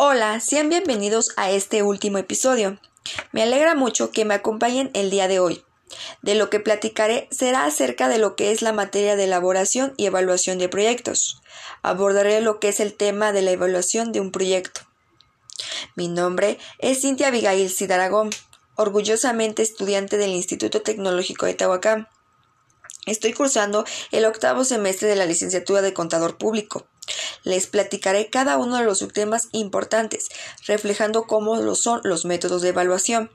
Hola, sean bienvenidos a este último episodio. Me alegra mucho que me acompañen el día de hoy. De lo que platicaré será acerca de lo que es la materia de elaboración y evaluación de proyectos. Abordaré lo que es el tema de la evaluación de un proyecto. Mi nombre es Cintia Abigail Cidaragón, orgullosamente estudiante del Instituto Tecnológico de Tahuacán. Estoy cursando el octavo semestre de la licenciatura de Contador Público. Les platicaré cada uno de los subtemas importantes, reflejando cómo lo son los métodos de evaluación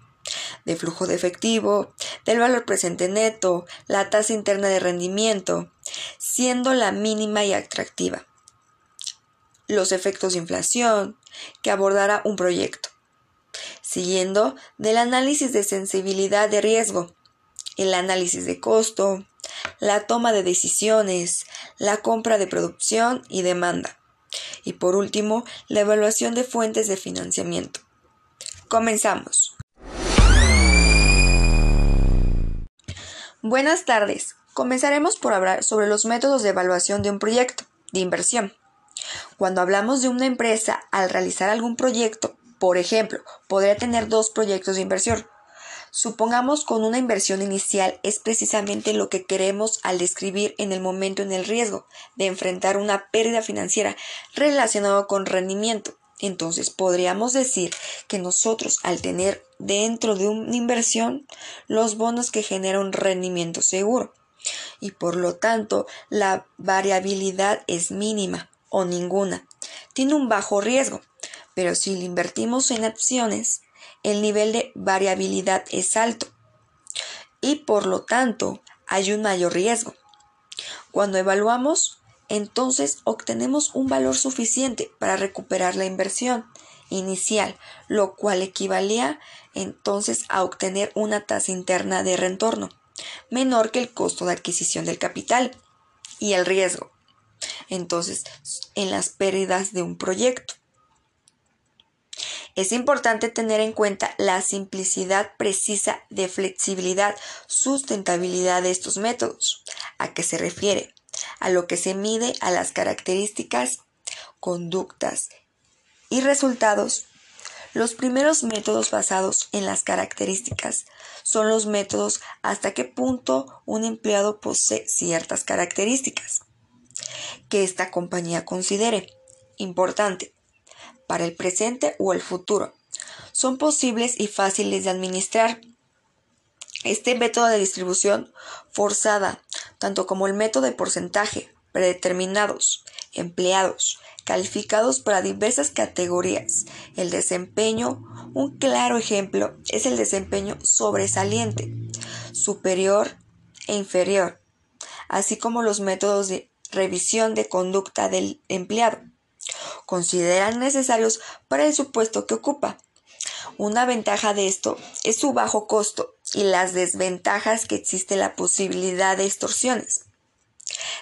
de flujo de efectivo, del valor presente neto, la tasa interna de rendimiento, siendo la mínima y atractiva. Los efectos de inflación que abordará un proyecto. Siguiendo del análisis de sensibilidad de riesgo, el análisis de costo, la toma de decisiones, la compra de producción y demanda. Y por último, la evaluación de fuentes de financiamiento. Comenzamos. Buenas tardes. Comenzaremos por hablar sobre los métodos de evaluación de un proyecto de inversión. Cuando hablamos de una empresa al realizar algún proyecto, por ejemplo, podría tener dos proyectos de inversión, Supongamos con una inversión inicial es precisamente lo que queremos al describir en el momento en el riesgo de enfrentar una pérdida financiera relacionada con rendimiento. Entonces podríamos decir que nosotros al tener dentro de una inversión los bonos que generan un rendimiento seguro y por lo tanto la variabilidad es mínima o ninguna. Tiene un bajo riesgo, pero si lo invertimos en acciones el nivel de variabilidad es alto y por lo tanto hay un mayor riesgo. Cuando evaluamos, entonces obtenemos un valor suficiente para recuperar la inversión inicial, lo cual equivalía entonces a obtener una tasa interna de retorno menor que el costo de adquisición del capital y el riesgo. Entonces, en las pérdidas de un proyecto. Es importante tener en cuenta la simplicidad precisa de flexibilidad, sustentabilidad de estos métodos. ¿A qué se refiere? A lo que se mide a las características, conductas y resultados. Los primeros métodos basados en las características son los métodos hasta qué punto un empleado posee ciertas características que esta compañía considere importante para el presente o el futuro. Son posibles y fáciles de administrar. Este método de distribución forzada, tanto como el método de porcentaje, predeterminados, empleados, calificados para diversas categorías. El desempeño, un claro ejemplo, es el desempeño sobresaliente, superior e inferior, así como los métodos de revisión de conducta del empleado consideran necesarios para el supuesto que ocupa. Una ventaja de esto es su bajo costo y las desventajas que existe la posibilidad de extorsiones.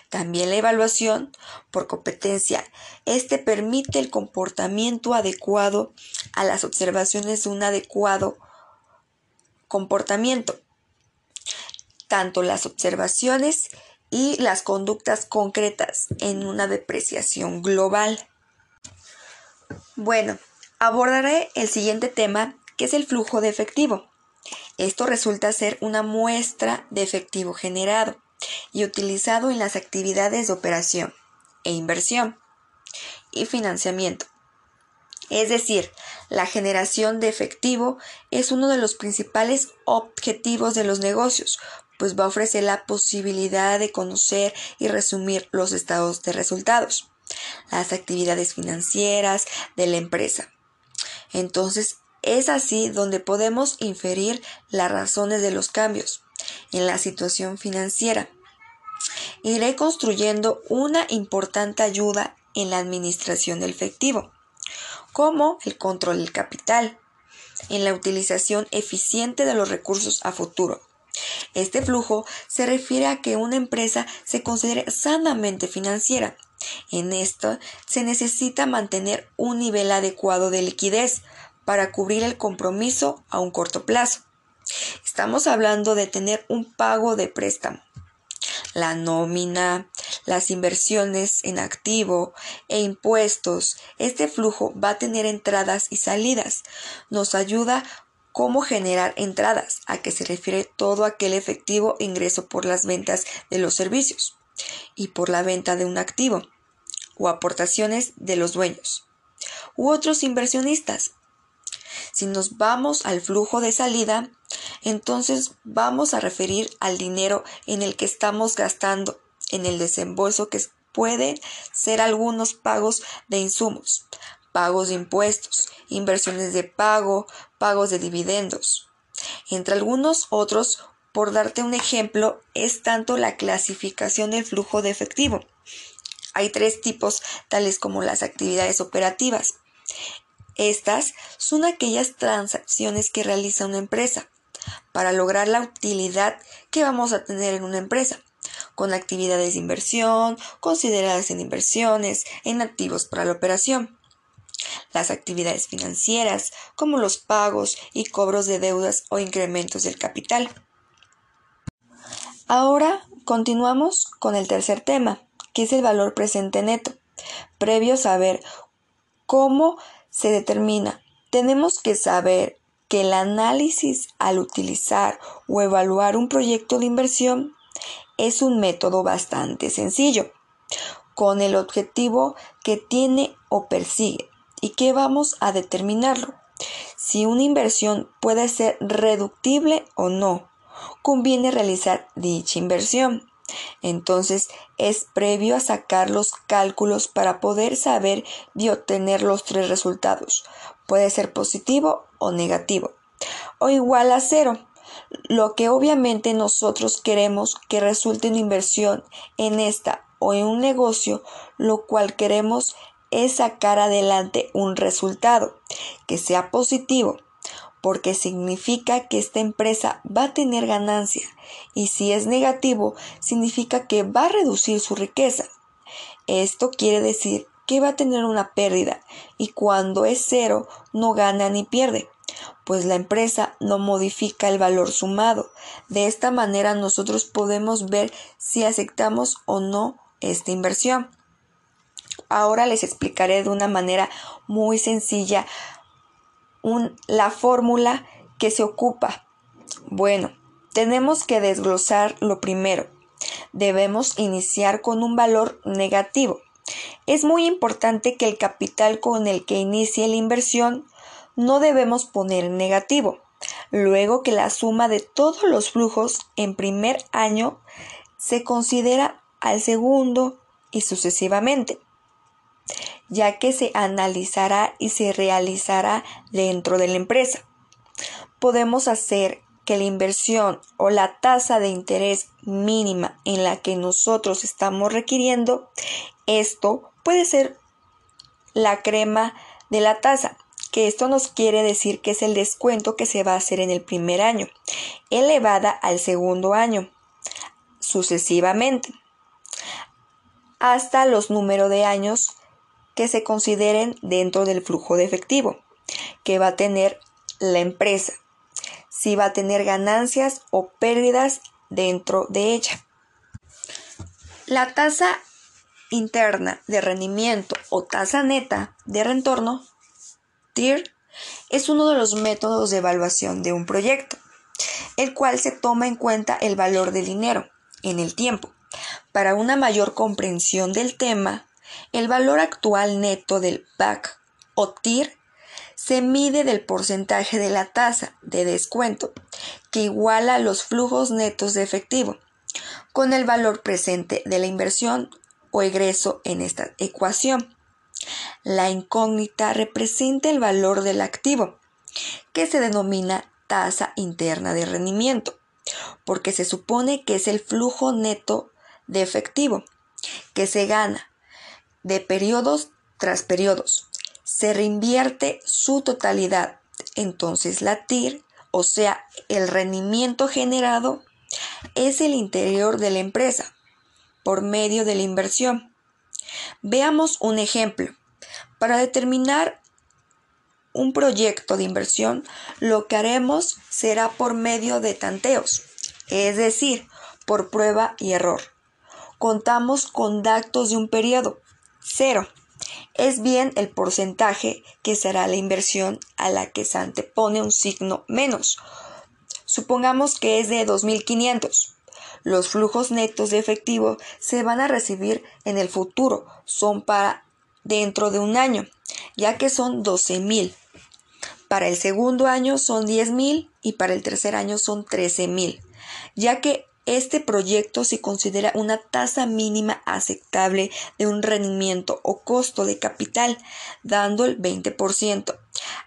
También la evaluación por competencia. Este permite el comportamiento adecuado a las observaciones de un adecuado comportamiento. Tanto las observaciones y las conductas concretas en una depreciación global. Bueno, abordaré el siguiente tema que es el flujo de efectivo. Esto resulta ser una muestra de efectivo generado y utilizado en las actividades de operación e inversión y financiamiento. Es decir, la generación de efectivo es uno de los principales objetivos de los negocios, pues va a ofrecer la posibilidad de conocer y resumir los estados de resultados las actividades financieras de la empresa. Entonces, es así donde podemos inferir las razones de los cambios en la situación financiera. Iré construyendo una importante ayuda en la administración del efectivo, como el control del capital, en la utilización eficiente de los recursos a futuro. Este flujo se refiere a que una empresa se considere sanamente financiera en esto se necesita mantener un nivel adecuado de liquidez para cubrir el compromiso a un corto plazo. Estamos hablando de tener un pago de préstamo. la nómina, las inversiones en activo e impuestos. Este flujo va a tener entradas y salidas. Nos ayuda cómo generar entradas, a que se refiere todo aquel efectivo ingreso por las ventas de los servicios y por la venta de un activo o aportaciones de los dueños u otros inversionistas. Si nos vamos al flujo de salida, entonces vamos a referir al dinero en el que estamos gastando en el desembolso que pueden ser algunos pagos de insumos, pagos de impuestos, inversiones de pago, pagos de dividendos. Entre algunos otros, por darte un ejemplo, es tanto la clasificación del flujo de efectivo. Hay tres tipos, tales como las actividades operativas. Estas son aquellas transacciones que realiza una empresa para lograr la utilidad que vamos a tener en una empresa, con actividades de inversión, consideradas en inversiones, en activos para la operación. Las actividades financieras, como los pagos y cobros de deudas o incrementos del capital. Ahora continuamos con el tercer tema, que es el valor presente neto. Previo saber cómo se determina, tenemos que saber que el análisis al utilizar o evaluar un proyecto de inversión es un método bastante sencillo, con el objetivo que tiene o persigue y que vamos a determinarlo. Si una inversión puede ser reductible o no, conviene realizar dicha inversión. Entonces es previo a sacar los cálculos para poder saber y obtener los tres resultados. Puede ser positivo o negativo. O igual a cero. Lo que obviamente nosotros queremos que resulte una inversión en esta o en un negocio, lo cual queremos es sacar adelante un resultado que sea positivo porque significa que esta empresa va a tener ganancia y si es negativo significa que va a reducir su riqueza. Esto quiere decir que va a tener una pérdida y cuando es cero no gana ni pierde, pues la empresa no modifica el valor sumado. De esta manera nosotros podemos ver si aceptamos o no esta inversión. Ahora les explicaré de una manera muy sencilla la fórmula que se ocupa. Bueno, tenemos que desglosar lo primero. Debemos iniciar con un valor negativo. Es muy importante que el capital con el que inicie la inversión no debemos poner negativo. Luego que la suma de todos los flujos en primer año se considera al segundo y sucesivamente ya que se analizará y se realizará dentro de la empresa. Podemos hacer que la inversión o la tasa de interés mínima en la que nosotros estamos requiriendo, esto puede ser la crema de la tasa, que esto nos quiere decir que es el descuento que se va a hacer en el primer año, elevada al segundo año, sucesivamente, hasta los números de años que se consideren dentro del flujo de efectivo que va a tener la empresa, si va a tener ganancias o pérdidas dentro de ella. La tasa interna de rendimiento o tasa neta de retorno, TIR, es uno de los métodos de evaluación de un proyecto, el cual se toma en cuenta el valor del dinero en el tiempo. Para una mayor comprensión del tema, el valor actual neto del PAC o TIR se mide del porcentaje de la tasa de descuento que iguala los flujos netos de efectivo con el valor presente de la inversión o egreso en esta ecuación. La incógnita representa el valor del activo, que se denomina tasa interna de rendimiento, porque se supone que es el flujo neto de efectivo que se gana de periodos tras periodos. Se reinvierte su totalidad. Entonces la TIR, o sea, el rendimiento generado, es el interior de la empresa por medio de la inversión. Veamos un ejemplo. Para determinar un proyecto de inversión, lo que haremos será por medio de tanteos, es decir, por prueba y error. contamos con datos de un periodo, cero. Es bien el porcentaje que será la inversión a la que se antepone un signo menos. Supongamos que es de 2.500. Los flujos netos de efectivo se van a recibir en el futuro, son para dentro de un año, ya que son 12.000. Para el segundo año son 10.000 y para el tercer año son 13.000, ya que este proyecto se considera una tasa mínima aceptable de un rendimiento o costo de capital, dando el 20%.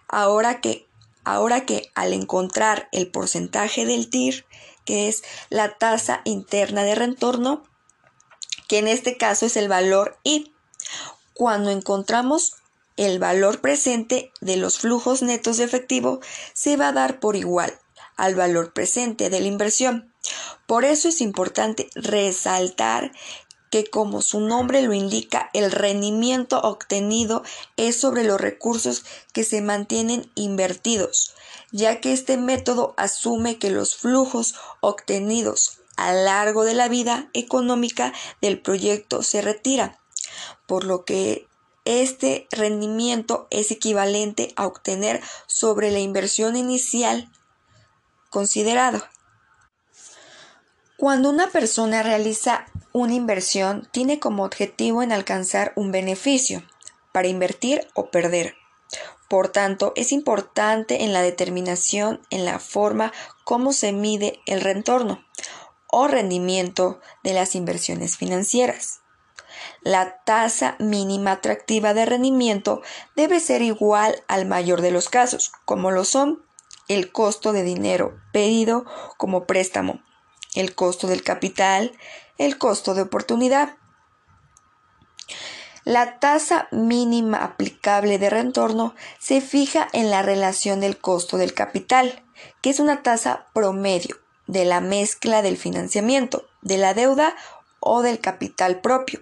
Ahora que, ahora que al encontrar el porcentaje del TIR, que es la tasa interna de retorno, que en este caso es el valor I, cuando encontramos el valor presente de los flujos netos de efectivo, se va a dar por igual al valor presente de la inversión. Por eso es importante resaltar que como su nombre lo indica, el rendimiento obtenido es sobre los recursos que se mantienen invertidos, ya que este método asume que los flujos obtenidos a largo de la vida económica del proyecto se retiran, por lo que este rendimiento es equivalente a obtener sobre la inversión inicial considerado. Cuando una persona realiza una inversión, tiene como objetivo en alcanzar un beneficio para invertir o perder. Por tanto, es importante en la determinación en la forma como se mide el retorno o rendimiento de las inversiones financieras. La tasa mínima atractiva de rendimiento debe ser igual al mayor de los casos, como lo son el costo de dinero pedido como préstamo, el costo del capital, el costo de oportunidad. La tasa mínima aplicable de retorno se fija en la relación del costo del capital, que es una tasa promedio de la mezcla del financiamiento, de la deuda o del capital propio.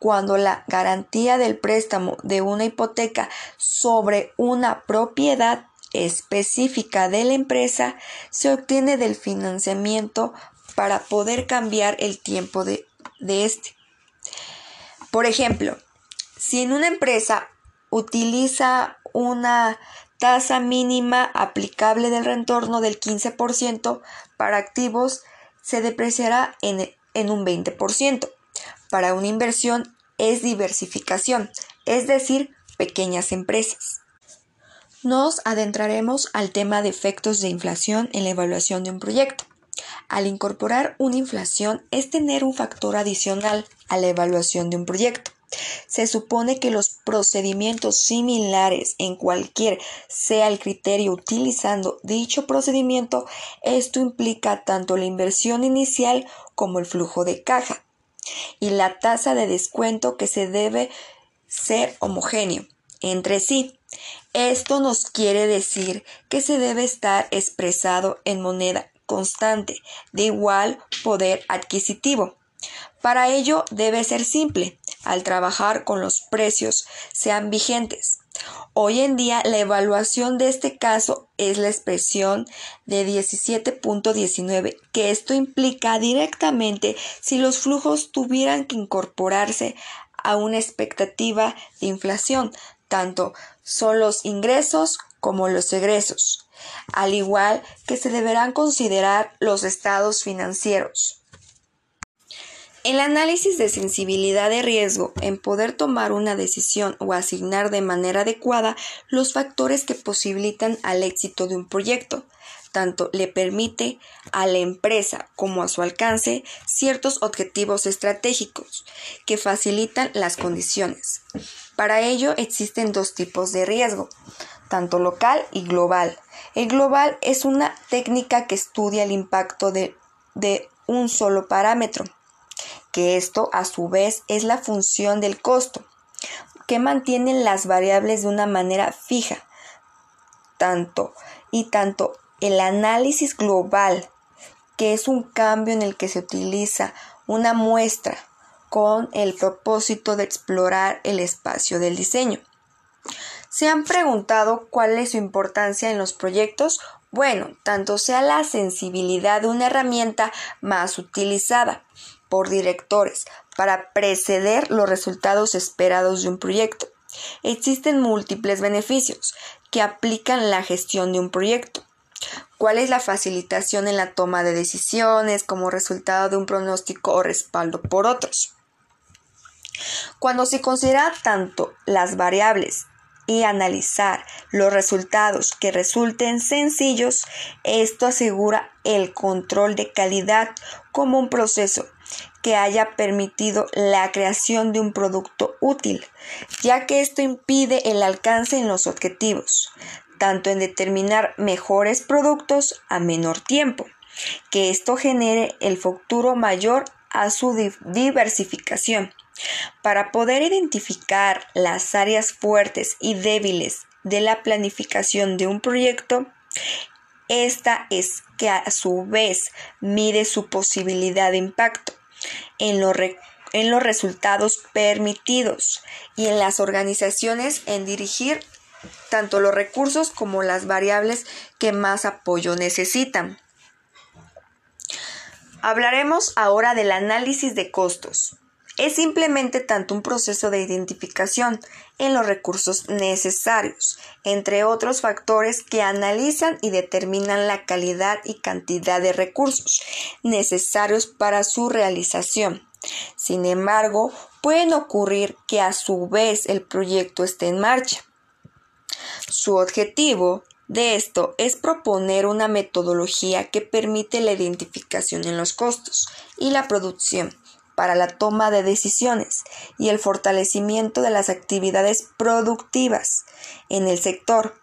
Cuando la garantía del préstamo de una hipoteca sobre una propiedad específica de la empresa se obtiene del financiamiento para poder cambiar el tiempo de, este. Por ejemplo, si en una empresa utiliza una tasa mínima aplicable del retorno del 15% para activos, se depreciará en, en un 20%. Para una inversión es diversificación, es decir, pequeñas empresas. Nos adentraremos al tema de efectos de inflación en la evaluación de un proyecto. Al incorporar una inflación es tener un factor adicional a la evaluación de un proyecto. Se supone que los procedimientos similares en cualquier sea el criterio utilizando dicho procedimiento, esto implica tanto la inversión inicial como el flujo de caja y la tasa de descuento que se debe ser homogéneo entre sí. Esto nos quiere decir que se debe estar expresado en moneda constante de igual poder adquisitivo. Para ello debe ser simple, al trabajar con los precios sean vigentes. Hoy en día la evaluación de este caso es la expresión de 17.19, que esto implica directamente si los flujos tuvieran que incorporarse a una expectativa de inflación, tanto son los ingresos como los egresos, al igual que se deberán considerar los estados financieros. El análisis de sensibilidad de riesgo en poder tomar una decisión o asignar de manera adecuada los factores que posibilitan al éxito de un proyecto, tanto le permite a la empresa como a su alcance ciertos objetivos estratégicos que facilitan las condiciones. Para ello existen dos tipos de riesgo, tanto local y global. El global es una técnica que estudia el impacto de, de un solo parámetro, que esto a su vez es la función del costo, que mantiene las variables de una manera fija, tanto y tanto el análisis global, que es un cambio en el que se utiliza una muestra con el propósito de explorar el espacio del diseño. ¿Se han preguntado cuál es su importancia en los proyectos? Bueno, tanto sea la sensibilidad de una herramienta más utilizada. por directores para preceder los resultados esperados de un proyecto. Existen múltiples beneficios que aplican la gestión de un proyecto. ¿Cuál es la facilitación en la toma de decisiones como resultado de un pronóstico o respaldo por otros? Cuando se considera tanto las variables y analizar los resultados que resulten sencillos, esto asegura el control de calidad como un proceso que haya permitido la creación de un producto útil, ya que esto impide el alcance en los objetivos, tanto en determinar mejores productos a menor tiempo, que esto genere el futuro mayor a su diversificación para poder identificar las áreas fuertes y débiles de la planificación de un proyecto, esta es que a su vez mide su posibilidad de impacto en, en los resultados permitidos y en las organizaciones en dirigir tanto los recursos como las variables que más apoyo necesitan. Hablaremos ahora del análisis de costos. Es simplemente tanto un proceso de identificación en los recursos necesarios, entre otros factores que analizan y determinan la calidad y cantidad de recursos necesarios para su realización. Sin embargo, pueden ocurrir que a su vez el proyecto esté en marcha. Su objetivo de esto es proponer una metodología que permite la identificación en los costos y la producción para la toma de decisiones y el fortalecimiento de las actividades productivas en el sector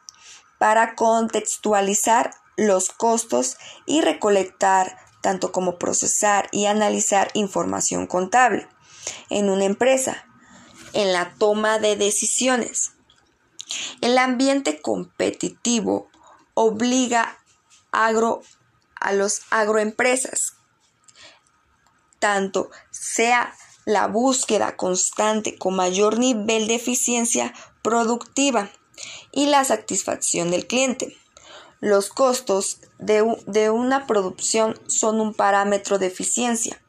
para contextualizar los costos y recolectar tanto como procesar y analizar información contable en una empresa, en la toma de decisiones. El ambiente competitivo obliga a los agroempresas tanto sea la búsqueda constante con mayor nivel de eficiencia productiva y la satisfacción del cliente. Los costos de, de, una producción son un parámetro de eficiencia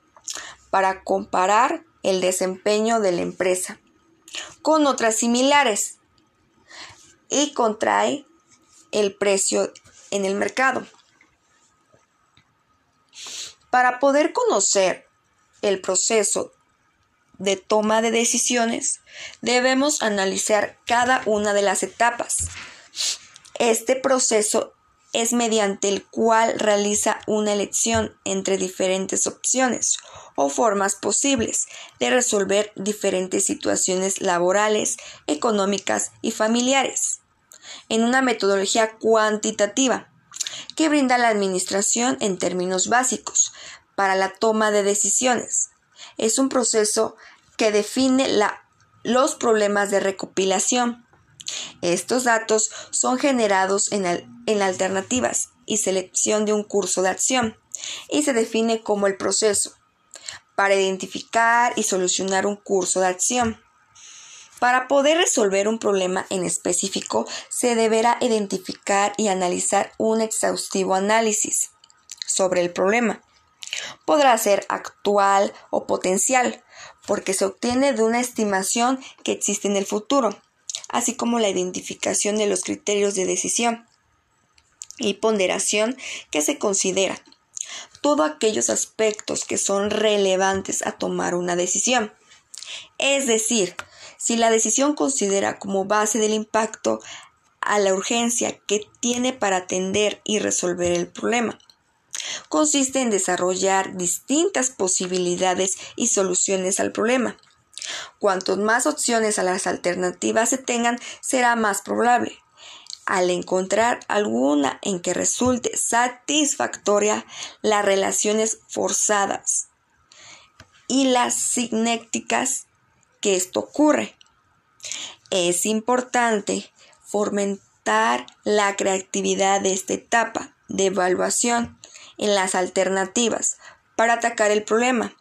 para comparar el desempeño de la empresa con otras similares y contrae el precio en el mercado. Para poder conocer el proceso de toma de decisiones, debemos analizar cada una de las etapas. Este proceso es mediante el cual realiza una elección entre diferentes opciones o formas posibles de resolver diferentes situaciones laborales, económicas y familiares, en una metodología cuantitativa que brinda la administración en términos básicos, para la toma de decisiones. Es un proceso que define los problemas de recopilación. Estos datos son generados en, en alternativas y selección de un curso de acción y se define como el proceso para identificar y solucionar un curso de acción. Para poder resolver un problema en específico, se deberá identificar y analizar un exhaustivo análisis sobre el problema Podrá ser actual o potencial, porque se obtiene de una estimación que existe en el futuro, así como la identificación de los criterios de decisión y ponderación que se consideran. Todos aquellos aspectos que son relevantes a tomar una decisión. Es decir, si la decisión considera como base del impacto a la urgencia que tiene para atender y resolver el problema consiste en desarrollar distintas posibilidades y soluciones al problema. Cuantos más opciones a las alternativas se tengan, será más probable. Al encontrar alguna en que resulte satisfactoria, las relaciones forzadas y las cinéticas que esto ocurre. Es importante fomentar la creatividad de esta etapa de evaluación en las alternativas para atacar el problema,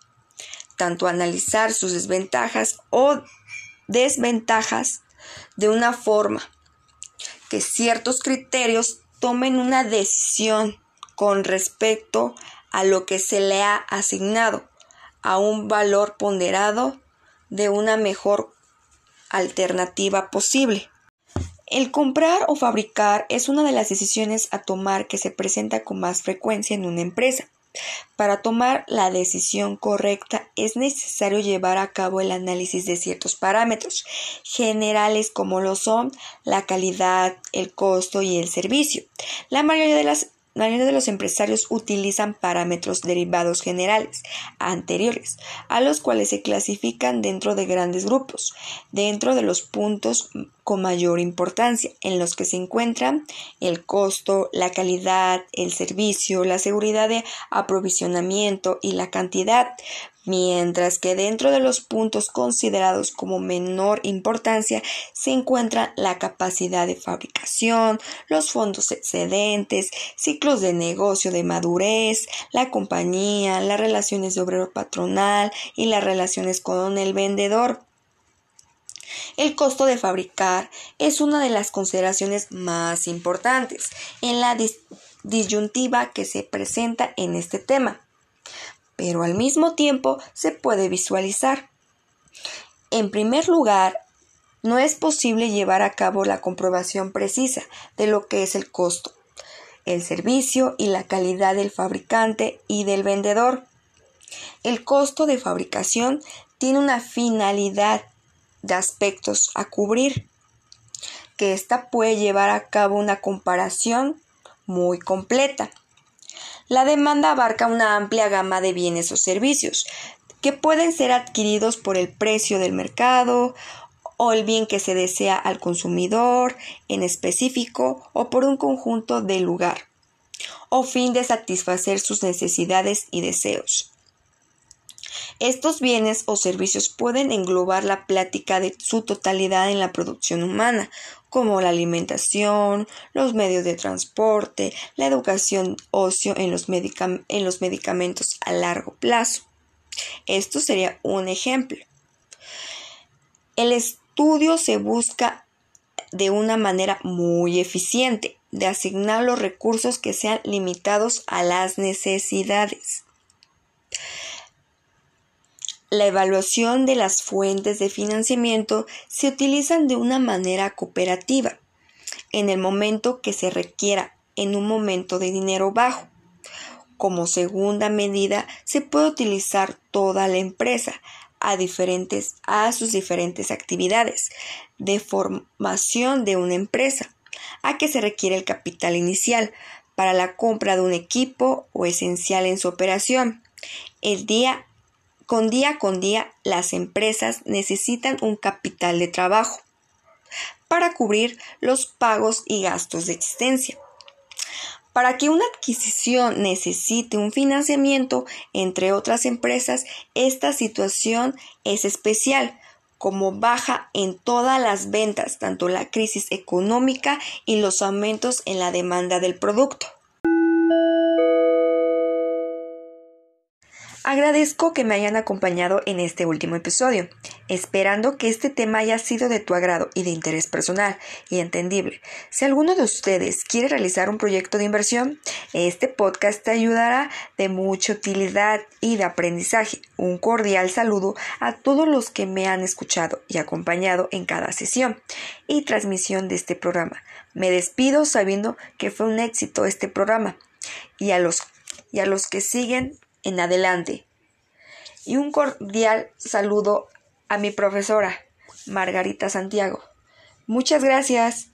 tanto analizar sus desventajas o desventajas de una forma que ciertos criterios tomen una decisión con respecto a lo que se le ha asignado a un valor ponderado de una mejor alternativa posible. El comprar o fabricar es una de las decisiones a tomar que se presenta con más frecuencia en una empresa. Para tomar la decisión correcta es necesario llevar a cabo el análisis de ciertos parámetros generales como lo son la calidad, el costo y el servicio. La mayoría de las la mayoría de los empresarios utilizan parámetros derivados generales anteriores, a los cuales se clasifican dentro de grandes grupos, dentro de los puntos con mayor importancia, en los que se encuentran el costo, la calidad, el servicio, la seguridad de aprovisionamiento y la cantidad, mientras que dentro de los puntos considerados como menor importancia se encuentra la capacidad de fabricación, los fondos excedentes, ciclos de negocio de madurez, la compañía, las relaciones de obrero patronal y las relaciones con el vendedor. El costo de fabricar es una de las consideraciones más importantes en la disyuntiva que se presenta en este tema pero al mismo tiempo se puede visualizar. En primer lugar, no es posible llevar a cabo la comprobación precisa de lo que es el costo, el servicio y la calidad del fabricante y del vendedor. El costo de fabricación tiene una finalidad de aspectos a cubrir, que ésta puede llevar a cabo una comparación muy completa la demanda abarca una amplia gama de bienes o servicios que pueden ser adquiridos por el precio del mercado o el bien que se desea al consumidor en específico o por un conjunto de lugar o fin de satisfacer sus necesidades y deseos. Estos bienes o servicios pueden englobar la plática de su totalidad en la producción humana, como la alimentación, los medios de transporte, la educación, ocio en los, en los medicamentos a largo plazo. Esto sería un ejemplo. El estudio se busca de una manera muy eficiente de asignar los recursos que sean limitados a las necesidades. La evaluación de las fuentes de financiamiento se utilizan de una manera cooperativa, en el momento que se requiera, en un momento de dinero bajo. Como segunda medida, se puede utilizar toda la empresa a, diferentes, a sus diferentes actividades de formación de una empresa, a que se requiere el capital inicial para la compra de un equipo o esencial en su operación. El día con día con día las empresas necesitan un capital de trabajo para cubrir los pagos y gastos de existencia. Para que una adquisición necesite un financiamiento entre otras empresas, esta situación es especial, como baja en todas las ventas, tanto la crisis económica y los aumentos en la demanda del producto. Agradezco que me hayan acompañado en este último episodio, esperando que este tema haya sido de tu agrado y de interés personal y entendible. Si alguno de ustedes quiere realizar un proyecto de inversión, este podcast te ayudará de mucha utilidad y de aprendizaje. Un cordial saludo a todos los que me han escuchado y acompañado en cada sesión y transmisión de este programa. Me despido sabiendo que fue un éxito este programa y a los, y a los que siguen en adelante. Y un cordial saludo a mi profesora, Margarita Santiago. Muchas gracias.